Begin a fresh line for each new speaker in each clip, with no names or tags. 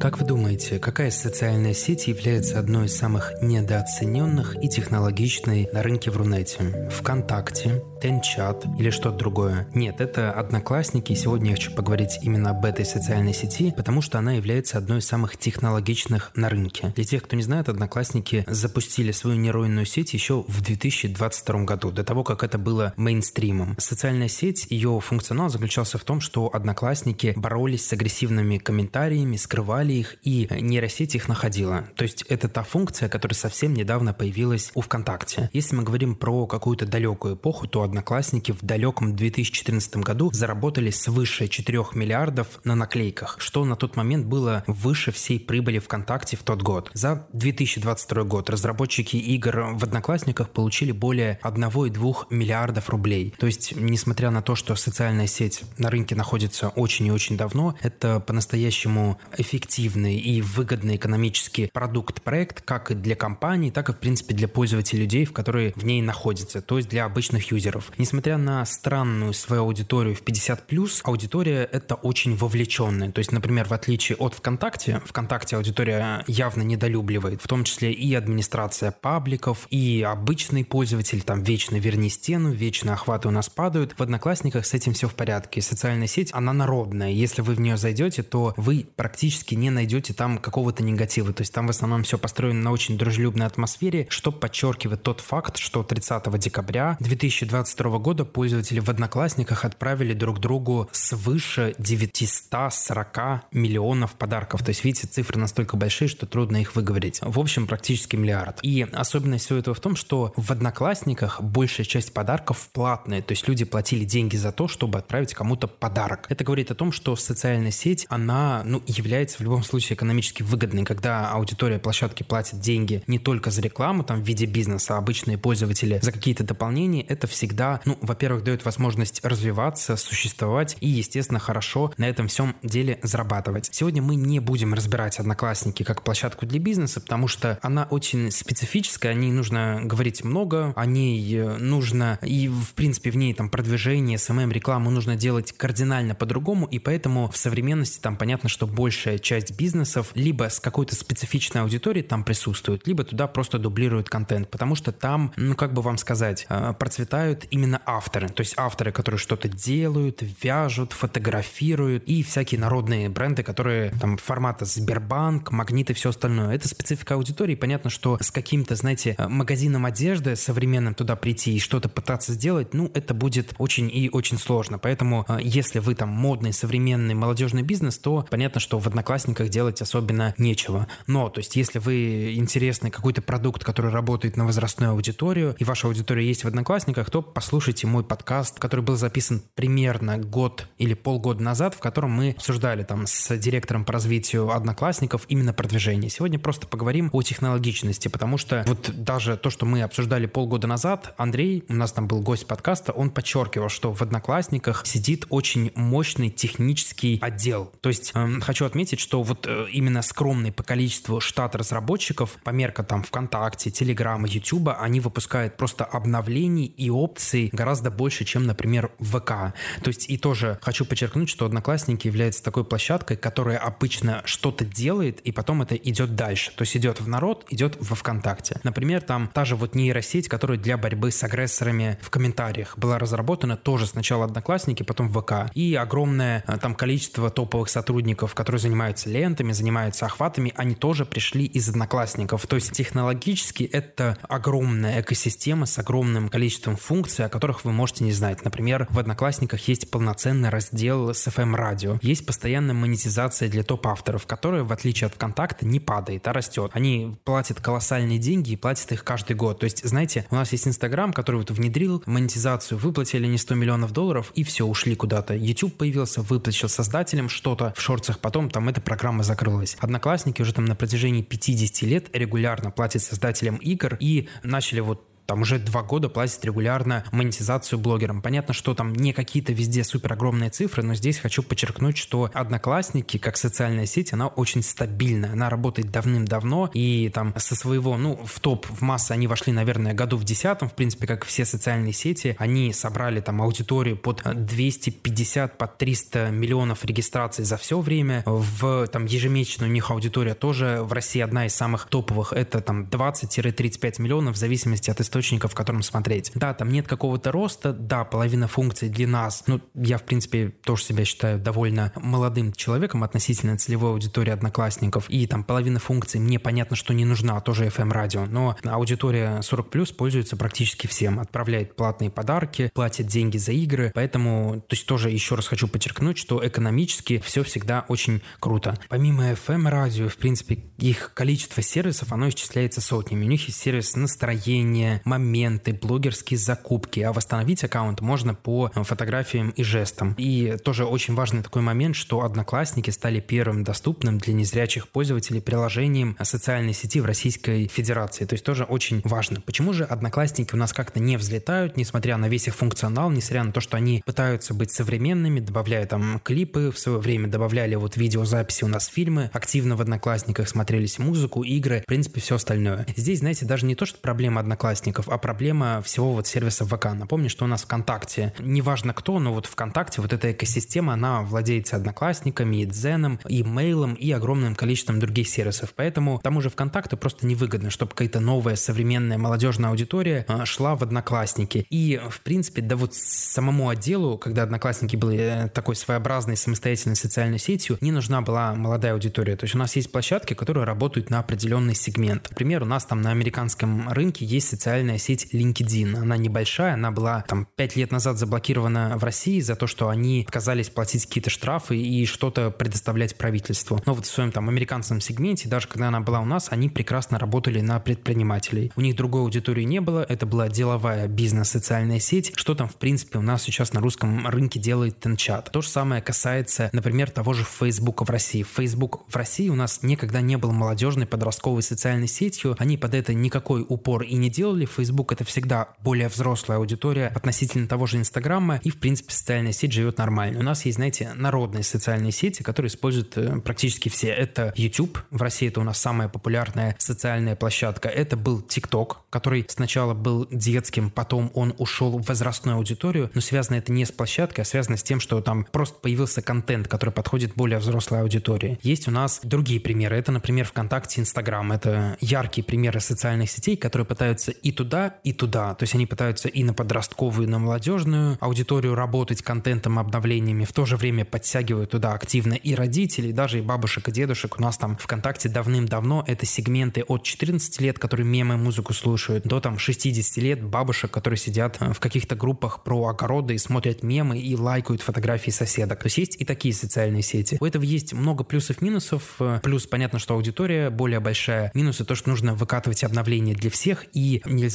Как вы думаете, какая социальная сеть является одной из самых недооцененных и технологичной на рынке в Рунете? ВКонтакте, Тенчат или что-то другое? Нет, это Одноклассники. Сегодня я хочу поговорить именно об этой социальной сети, потому что она является одной из самых технологичных на рынке. Для тех, кто не знает, Одноклассники запустили свою нейронную сеть еще в 2022 году, до того, как это было мейнстримом. Социальная сеть, ее функционал заключался в том, что Одноклассники боролись с агрессивными комментариями, скрывали искали их, и нейросеть их находила. То есть это та функция, которая совсем недавно появилась у ВКонтакте. Если мы говорим про какую-то далекую эпоху, то Одноклассники в далеком 2014 году заработали свыше 4 миллиардов на наклейках, что на тот момент было выше всей прибыли ВКонтакте в тот год. За 2022 год разработчики игр в Одноклассниках получили более 1,2 миллиардов рублей. То есть, несмотря на то, что социальная сеть на рынке находится очень и очень давно, это по-настоящему эффективно эффективный и выгодный экономический продукт-проект как и для компании, так и, в принципе, для пользователей людей, в которые в ней находятся, то есть для обычных юзеров. Несмотря на странную свою аудиторию в 50+, аудитория это очень вовлеченная. То есть, например, в отличие от ВКонтакте, ВКонтакте аудитория явно недолюбливает, в том числе и администрация пабликов, и обычный пользователь, там, вечно верни стену, вечно охваты у нас падают. В Одноклассниках с этим все в порядке. Социальная сеть, она народная. Если вы в нее зайдете, то вы практически не найдете там какого-то негатива. То есть там в основном все построено на очень дружелюбной атмосфере, что подчеркивает тот факт, что 30 декабря 2022 года пользователи в Одноклассниках отправили друг другу свыше 940 миллионов подарков. То есть, видите, цифры настолько большие, что трудно их выговорить. В общем, практически миллиард. И особенность всего этого в том, что в Одноклассниках большая часть подарков платная. То есть люди платили деньги за то, чтобы отправить кому-то подарок. Это говорит о том, что социальная сеть, она ну, является в любом случае экономически выгодный, когда аудитория площадки платит деньги не только за рекламу, там, в виде бизнеса, а обычные пользователи за какие-то дополнения, это всегда, ну, во-первых, дает возможность развиваться, существовать и, естественно, хорошо на этом всем деле зарабатывать. Сегодня мы не будем разбирать Одноклассники как площадку для бизнеса, потому что она очень специфическая, о ней нужно говорить много, о ней э, нужно и, в принципе, в ней там продвижение, SMM, рекламу нужно делать кардинально по-другому, и поэтому в современности там понятно, что большая часть часть бизнесов либо с какой-то специфичной аудиторией там присутствуют, либо туда просто дублируют контент, потому что там, ну как бы вам сказать, э, процветают именно авторы, то есть авторы, которые что-то делают, вяжут, фотографируют и всякие народные бренды, которые там формата Сбербанк, Магнит и все остальное. Это специфика аудитории. Понятно, что с каким-то, знаете, э, магазином одежды современным туда прийти и что-то пытаться сделать, ну это будет очень и очень сложно. Поэтому э, если вы там модный, современный, молодежный бизнес, то понятно, что в Одноклассниках Одноклассниках делать особенно нечего. Но, то есть, если вы интересный какой-то продукт, который работает на возрастную аудиторию, и ваша аудитория есть в Одноклассниках, то послушайте мой подкаст, который был записан примерно год или полгода назад, в котором мы обсуждали там с директором по развитию Одноклассников именно продвижение. Сегодня просто поговорим о технологичности, потому что вот даже то, что мы обсуждали полгода назад, Андрей, у нас там был гость подкаста, он подчеркивал, что в Одноклассниках сидит очень мощный технический отдел. То есть э, хочу отметить, что что вот э, именно скромный по количеству штат разработчиков, по мерка там ВКонтакте, Телеграма, Ютуба, они выпускают просто обновлений и опций гораздо больше, чем, например, ВК. То есть и тоже хочу подчеркнуть, что Одноклассники является такой площадкой, которая обычно что-то делает, и потом это идет дальше. То есть идет в народ, идет во ВКонтакте. Например, там та же вот нейросеть, которая для борьбы с агрессорами в комментариях была разработана тоже сначала Одноклассники, потом ВК. И огромное э, там количество топовых сотрудников, которые занимаются лентами, занимаются охватами, они тоже пришли из одноклассников. То есть технологически это огромная экосистема с огромным количеством функций, о которых вы можете не знать. Например, в одноклассниках есть полноценный раздел с FM-радио. Есть постоянная монетизация для топ-авторов, которая, в отличие от ВКонтакта, не падает, а растет. Они платят колоссальные деньги и платят их каждый год. То есть, знаете, у нас есть Инстаграм, который вот внедрил монетизацию, выплатили не 100 миллионов долларов и все, ушли куда-то. YouTube появился, выплатил создателям что-то в шорцах, потом там это программа закрылась. Одноклассники уже там на протяжении 50 лет регулярно платят создателям игр и начали вот там уже два года платит регулярно монетизацию блогерам. Понятно, что там не какие-то везде супер огромные цифры, но здесь хочу подчеркнуть, что Одноклассники, как социальная сеть, она очень стабильная. Она работает давным-давно, и там со своего, ну, в топ, в массы они вошли, наверное, году в десятом, в принципе, как все социальные сети. Они собрали там аудиторию под 250, под 300 миллионов регистраций за все время. В там ежемесячную у них аудитория тоже в России одна из самых топовых. Это там 20-35 миллионов в зависимости от источника, в котором смотреть. Да, там нет какого-то роста, да, половина функций для нас. Ну, я, в принципе, тоже себя считаю довольно молодым человеком относительно целевой аудитории одноклассников. И там половина функций мне понятно, что не нужна, тоже FM-радио. Но аудитория 40 плюс пользуется практически всем. Отправляет платные подарки, платит деньги за игры. Поэтому, то есть тоже еще раз хочу подчеркнуть, что экономически все всегда очень круто. Помимо FM-радио, в принципе, их количество сервисов, оно исчисляется сотнями. У них есть сервис настроения, моменты, блогерские закупки, а восстановить аккаунт можно по фотографиям и жестам. И тоже очень важный такой момент, что Одноклассники стали первым доступным для незрячих пользователей приложением социальной сети в Российской Федерации. То есть тоже очень важно. Почему же Одноклассники у нас как-то не взлетают, несмотря на весь их функционал, несмотря на то, что они пытаются быть современными, добавляя там клипы, в свое время добавляли вот видеозаписи у нас фильмы, активно в Одноклассниках смотрелись музыку, игры, в принципе, все остальное. Здесь, знаете, даже не то, что проблема Одноклассников, а проблема всего вот сервиса ВК. Напомню, что у нас ВКонтакте, неважно кто, но вот ВКонтакте, вот эта экосистема, она владеется Одноклассниками, и Дзеном, и Мейлом, и огромным количеством других сервисов. Поэтому тому же ВКонтакту просто невыгодно, чтобы какая-то новая современная молодежная аудитория а, шла в Одноклассники. И, в принципе, да вот самому отделу, когда Одноклассники были э, такой своеобразной самостоятельной социальной сетью, не нужна была молодая аудитория. То есть у нас есть площадки, которые работают на определенный сегмент. Например, у нас там на американском рынке есть социальная сеть LinkedIn. Она небольшая, она была там 5 лет назад заблокирована в России за то, что они отказались платить какие-то штрафы и что-то предоставлять правительству. Но вот в своем там американском сегменте, даже когда она была у нас, они прекрасно работали на предпринимателей. У них другой аудитории не было, это была деловая бизнес-социальная сеть, что там в принципе у нас сейчас на русском рынке делает Тенчат. То же самое касается, например, того же Facebook в России. Facebook в России у нас никогда не был молодежной подростковой социальной сетью, они под это никакой упор и не делали. Facebook это всегда более взрослая аудитория относительно того же Инстаграма, и в принципе социальная сеть живет нормально. У нас есть, знаете, народные социальные сети, которые используют э, практически все. Это YouTube, в России это у нас самая популярная социальная площадка. Это был TikTok, который сначала был детским, потом он ушел в возрастную аудиторию, но связано это не с площадкой, а связано с тем, что там просто появился контент, который подходит более взрослой аудитории. Есть у нас другие примеры. Это, например, ВКонтакте, Инстаграм. Это яркие примеры социальных сетей, которые пытаются и туда, и туда. То есть они пытаются и на подростковую, и на молодежную аудиторию работать контентом, обновлениями, в то же время подтягивают туда активно и родителей, даже и бабушек и дедушек. У нас там ВКонтакте давным-давно это сегменты от 14 лет, которые мемы, музыку слушают, до там 60 лет бабушек, которые сидят э, в каких-то группах про огороды и смотрят мемы и лайкают фотографии соседок. То есть есть и такие социальные сети. У этого есть много плюсов-минусов. Плюс понятно, что аудитория более большая. Минусы то, что нужно выкатывать обновления для всех и нельзя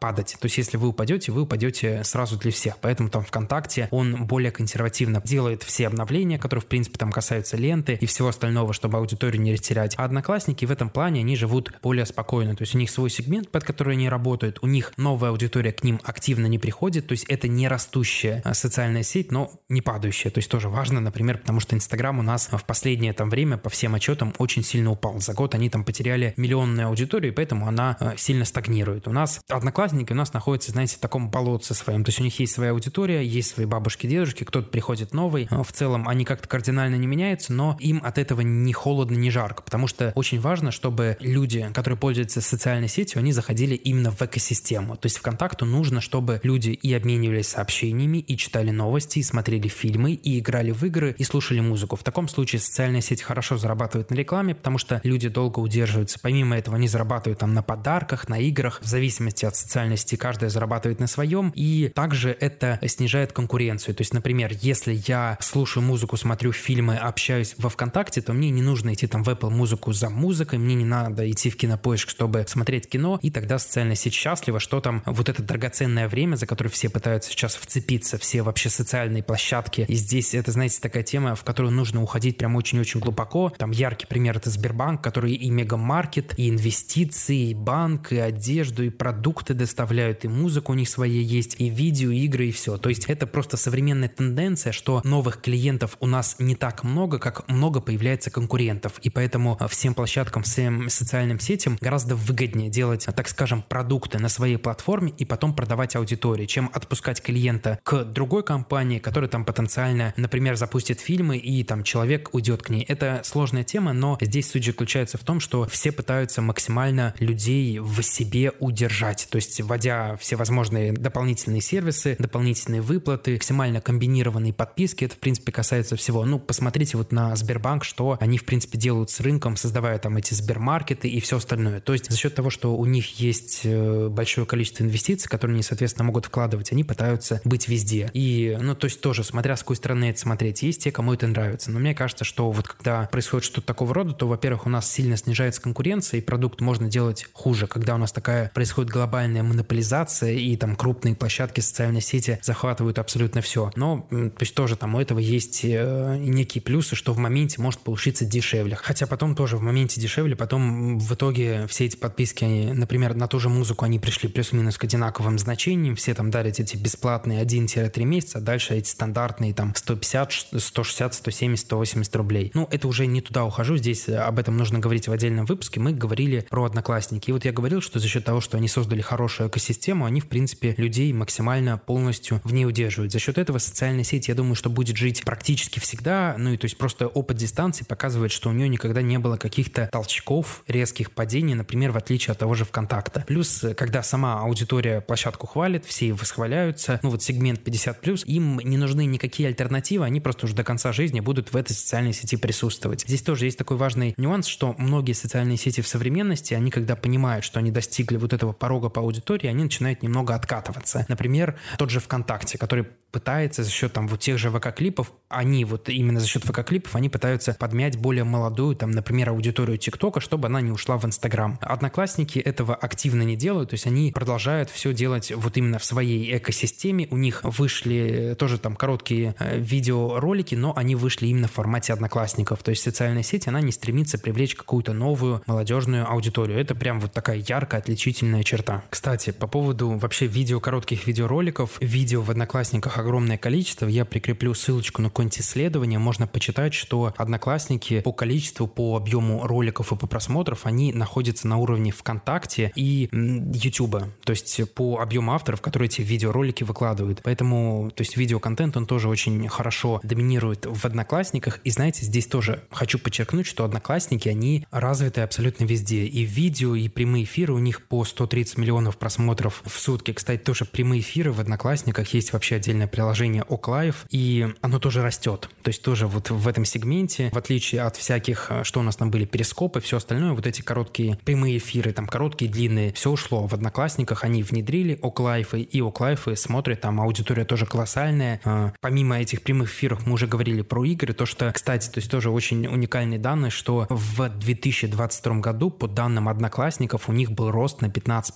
падать. То есть если вы упадете, вы упадете сразу для всех. Поэтому там ВКонтакте он более консервативно делает все обновления, которые в принципе там касаются ленты и всего остального, чтобы аудиторию не растерять. А одноклассники в этом плане, они живут более спокойно. То есть у них свой сегмент, под который они работают, у них новая аудитория к ним активно не приходит, то есть это не растущая а, социальная сеть, но не падающая. То есть тоже важно, например, потому что Инстаграм у нас в последнее там время по всем отчетам очень сильно упал. За год они там потеряли миллионную аудиторию, и поэтому она а, сильно стагнирует. У одноклассники у нас находятся, знаете, в таком болотце своем. То есть у них есть своя аудитория, есть свои бабушки, дедушки, кто-то приходит новый. В целом они как-то кардинально не меняются, но им от этого не холодно, не жарко, потому что очень важно, чтобы люди, которые пользуются социальной сетью, они заходили именно в экосистему. То есть ВКонтакту нужно, чтобы люди и обменивались сообщениями, и читали новости, и смотрели фильмы, и играли в игры, и слушали музыку. В таком случае социальная сеть хорошо зарабатывает на рекламе, потому что люди долго удерживаются. Помимо этого, они зарабатывают там на подарках, на играх, в зависимости от социальной сети, каждая зарабатывает на своем, и также это снижает конкуренцию. То есть, например, если я слушаю музыку, смотрю фильмы, общаюсь во ВКонтакте, то мне не нужно идти там в Apple музыку за музыкой, мне не надо идти в кинопоиск, чтобы смотреть кино, и тогда социальная сеть счастлива, что там вот это драгоценное время, за которое все пытаются сейчас вцепиться, все вообще социальные площадки. И здесь это, знаете, такая тема, в которую нужно уходить прям очень-очень глубоко. Там яркий пример это Сбербанк, который и мегамаркет, и инвестиции, и банк, и одежду, и продукты продукты доставляют, и музыка у них своя есть, и видео, и игры, и все. То есть это просто современная тенденция, что новых клиентов у нас не так много, как много появляется конкурентов. И поэтому всем площадкам, всем социальным сетям гораздо выгоднее делать, так скажем, продукты на своей платформе и потом продавать аудитории, чем отпускать клиента к другой компании, которая там потенциально, например, запустит фильмы и там человек уйдет к ней. Это сложная тема, но здесь суть заключается в том, что все пытаются максимально людей в себе удержать, то есть вводя все возможные дополнительные сервисы, дополнительные выплаты, максимально комбинированные подписки. Это, в принципе, касается всего. Ну, посмотрите вот на Сбербанк, что они, в принципе, делают с рынком, создавая там эти Сбермаркеты и все остальное. То есть за счет того, что у них есть э, большое количество инвестиций, которые они, соответственно, могут вкладывать, они пытаются быть везде. И, ну, то есть тоже, смотря с какой стороны это смотреть, есть те, кому это нравится. Но мне кажется, что вот когда происходит что-то такого рода, то, во-первых, у нас сильно снижается конкуренция, и продукт можно делать хуже, когда у нас такая происходит глобальная монополизация, и там крупные площадки социальной сети захватывают абсолютно все. Но, то есть тоже там у этого есть э, некие плюсы, что в моменте может получиться дешевле. Хотя потом тоже в моменте дешевле, потом в итоге все эти подписки, они, например, на ту же музыку, они пришли плюс-минус к одинаковым значениям, все там дарят эти бесплатные 1-3 месяца, а дальше эти стандартные там 150, 160, 170, 180 рублей. Ну, это уже не туда ухожу, здесь об этом нужно говорить в отдельном выпуске. Мы говорили про Одноклассники. И вот я говорил, что за счет того, что они создали хорошую экосистему, они, в принципе, людей максимально полностью в ней удерживают. За счет этого социальная сеть, я думаю, что будет жить практически всегда. Ну и то есть просто опыт дистанции показывает, что у нее никогда не было каких-то толчков, резких падений, например, в отличие от того же ВКонтакта. Плюс, когда сама аудитория площадку хвалит, все восхваляются, ну вот сегмент 50+, им не нужны никакие альтернативы, они просто уже до конца жизни будут в этой социальной сети присутствовать. Здесь тоже есть такой важный нюанс, что многие социальные сети в современности, они когда понимают, что они достигли вот этого порога по аудитории, они начинают немного откатываться. Например, тот же ВКонтакте, который пытается за счет там вот тех же ВК-клипов, они вот именно за счет ВК-клипов, они пытаются подмять более молодую, там, например, аудиторию ТикТока, чтобы она не ушла в Инстаграм. Одноклассники этого активно не делают, то есть они продолжают все делать вот именно в своей экосистеме. У них вышли тоже там короткие э, видеоролики, но они вышли именно в формате одноклассников. То есть социальная сеть, она не стремится привлечь какую-то новую молодежную аудиторию. Это прям вот такая яркая отличительная черта. Кстати, по поводу вообще видео, коротких видеороликов, видео в Одноклассниках огромное количество. Я прикреплю ссылочку на какое-нибудь исследование. Можно почитать, что Одноклассники по количеству, по объему роликов и по просмотров, они находятся на уровне ВКонтакте и Ютуба. То есть по объему авторов, которые эти видеоролики выкладывают. Поэтому, то есть видеоконтент, он тоже очень хорошо доминирует в Одноклассниках. И знаете, здесь тоже хочу подчеркнуть, что Одноклассники, они развиты абсолютно везде. И видео, и прямые эфиры у них по 130 миллионов просмотров в сутки. Кстати, тоже прямые эфиры в Одноклассниках есть вообще отдельное приложение Оклайв, и оно тоже растет. То есть тоже вот в этом сегменте, в отличие от всяких, э, что у нас там были, перископы, все остальное, вот эти короткие прямые эфиры, там короткие, длинные, все ушло. В Одноклассниках они внедрили Оклайфы, и Оклайфы смотрят, там аудитория тоже колоссальная. Э, помимо этих прямых эфиров мы уже говорили про игры, то что, кстати, то есть тоже очень уникальные данные, что в 2022 году, по данным Одноклассников, у них был рост на 15%.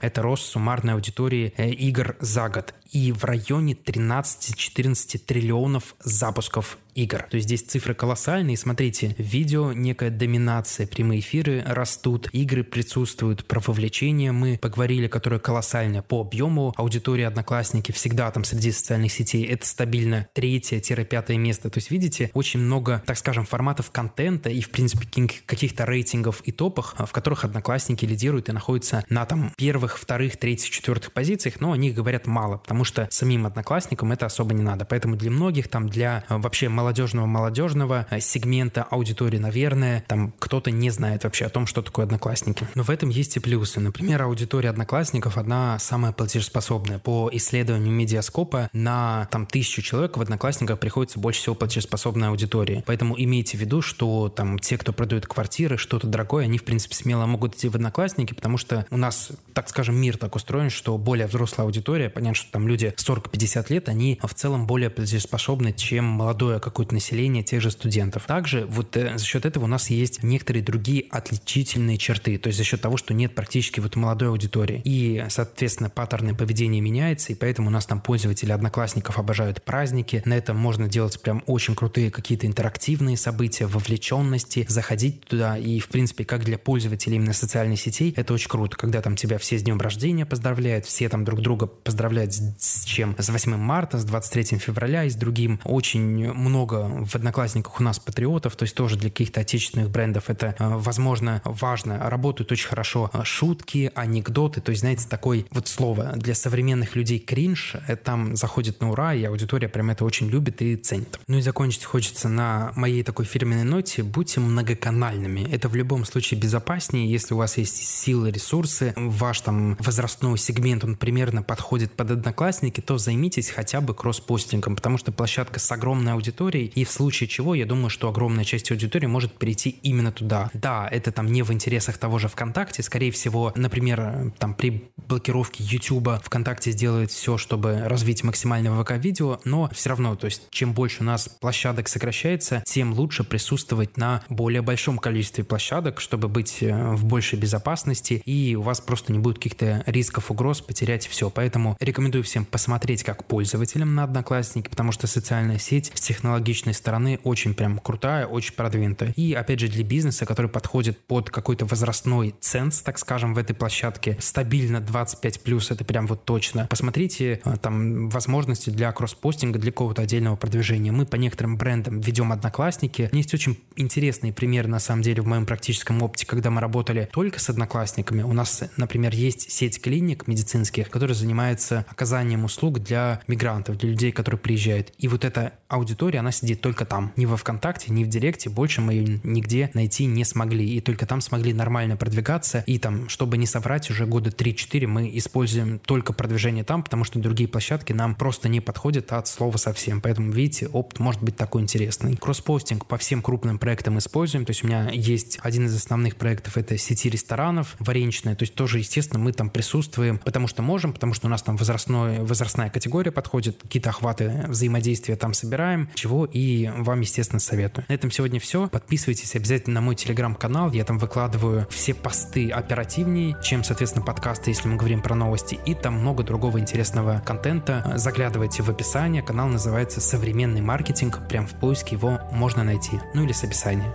Это рост суммарной аудитории э, игр за год. И в районе 13-14 триллионов запусков игр. То есть здесь цифры колоссальные. Смотрите, видео, некая доминация, прямые эфиры растут, игры присутствуют, про вовлечение мы поговорили, которое колоссальное по объему. Аудитория Одноклассники всегда там среди социальных сетей это стабильно третье-пятое место. То есть видите, очень много, так скажем, форматов контента и в принципе каких-то рейтингов и топах, в которых Одноклассники лидируют и находятся на там первых, вторых, третьих, четвертых позициях, но о них говорят мало, потому что самим Одноклассникам это особо не надо. Поэтому для многих там, для э, вообще молодежного-молодежного э, сегмента аудитории, наверное, там кто-то не знает вообще о том, что такое Одноклассники. Но в этом есть и плюсы. Например, аудитория Одноклассников одна самая платежеспособная. По исследованию Медиаскопа на там тысячу человек в Одноклассниках приходится больше всего платежеспособной аудитории. Поэтому имейте в виду, что там те, кто продают квартиры, что-то дорогое, они в принципе смело могут идти в Одноклассники, потому что у нас, так скажем, мир так устроен, что более взрослая аудитория, понятно, что там люди 40-50 лет, они в целом более платежеспособны, чем молодое какое-то население тех же студентов. Также вот э, за счет этого у нас есть некоторые другие отличительные черты, то есть за счет того, что нет практически вот молодой аудитории. И, соответственно, паттерны поведения меняются, и поэтому у нас там пользователи одноклассников обожают праздники. На этом можно делать прям очень крутые какие-то интерактивные события, вовлеченности, заходить туда. И, в принципе, как для пользователей именно социальных сетей, это очень круто, когда там тебя все с днем рождения поздравляют, все там друг друга поздравляют с чем? С 8 марта, с 23 февраля и с другим. Очень много в Одноклассниках у нас патриотов, то есть тоже для каких-то отечественных брендов это, э, возможно, важно. Работают очень хорошо э, шутки, анекдоты, то есть, знаете, такое вот слово для современных людей кринж, это там заходит на ура, и аудитория прям это очень любит и ценит. Ну и закончить хочется на моей такой фирменной ноте. Будьте многоканальными. Это в любом случае безопаснее, если у вас есть силы, ресурсы, ваш там возрастной сегмент, он примерно подходит под одноклассники, то займитесь хотя бы кросс-постингом, потому что площадка с огромной аудиторией, и в случае чего, я думаю, что огромная часть аудитории может перейти именно туда. Да, это там не в интересах того же ВКонтакте, скорее всего, например, там при блокировке YouTube ВКонтакте сделает все, чтобы развить максимально ВК-видео, но все равно, то есть чем больше у нас площадок сокращается, тем лучше присутствовать на более большом количестве площадок, чтобы быть э, в большей безопасности, и у вас просто не будет каких-то рисков, угроз потерять все. Поэтому рекомендую всем посмотреть как пользователям на Одноклассники, потому что социальная сеть с технологичной стороны очень прям крутая, очень продвинутая. И опять же для бизнеса, который подходит под какой-то возрастной ценз, так скажем, в этой площадке, стабильно 25 плюс, это прям вот точно. Посмотрите э, там возможности для кросс-постинга, для какого-то отдельного продвижения. Мы по некоторым брендам ведем Одноклассники. Есть очень интересные примеры, на самом деле, в моем практическом опыте, когда мы работали только с Одноклассниками. У нас, например, есть сеть клиник медицинских, которая занимается оказанием услуг для мигрантов, для людей, которые приезжают. И вот эта аудитория, она сидит только там. Ни во ВКонтакте, ни в Директе. Больше мы ее нигде найти не смогли. И только там смогли нормально продвигаться. И там, чтобы не соврать, уже года 3-4 мы используем только продвижение там, потому что другие площадки нам просто не подходят от слова совсем. Поэтому, видите, опыт может быть такой интересный. Кросспостинг по всем крупным проектам используем. То есть у меня есть один из основных проектов, это сети ресторанов, вареничная. То есть тоже, естественно, мы там присутствуем, потому что можем, потому что у нас там возрастной, возрастная категория подходит, какие-то охваты взаимодействия там собираем, чего и вам, естественно, советую. На этом сегодня все. Подписывайтесь обязательно на мой телеграм-канал. Я там выкладываю все посты оперативнее, чем, соответственно, подкасты, если мы говорим про новости. И там много другого интересного контента. Заглядывайте в описание. Канал называется «Современный маркетинг». Прям в поиске его можно найти. Ну или с описания.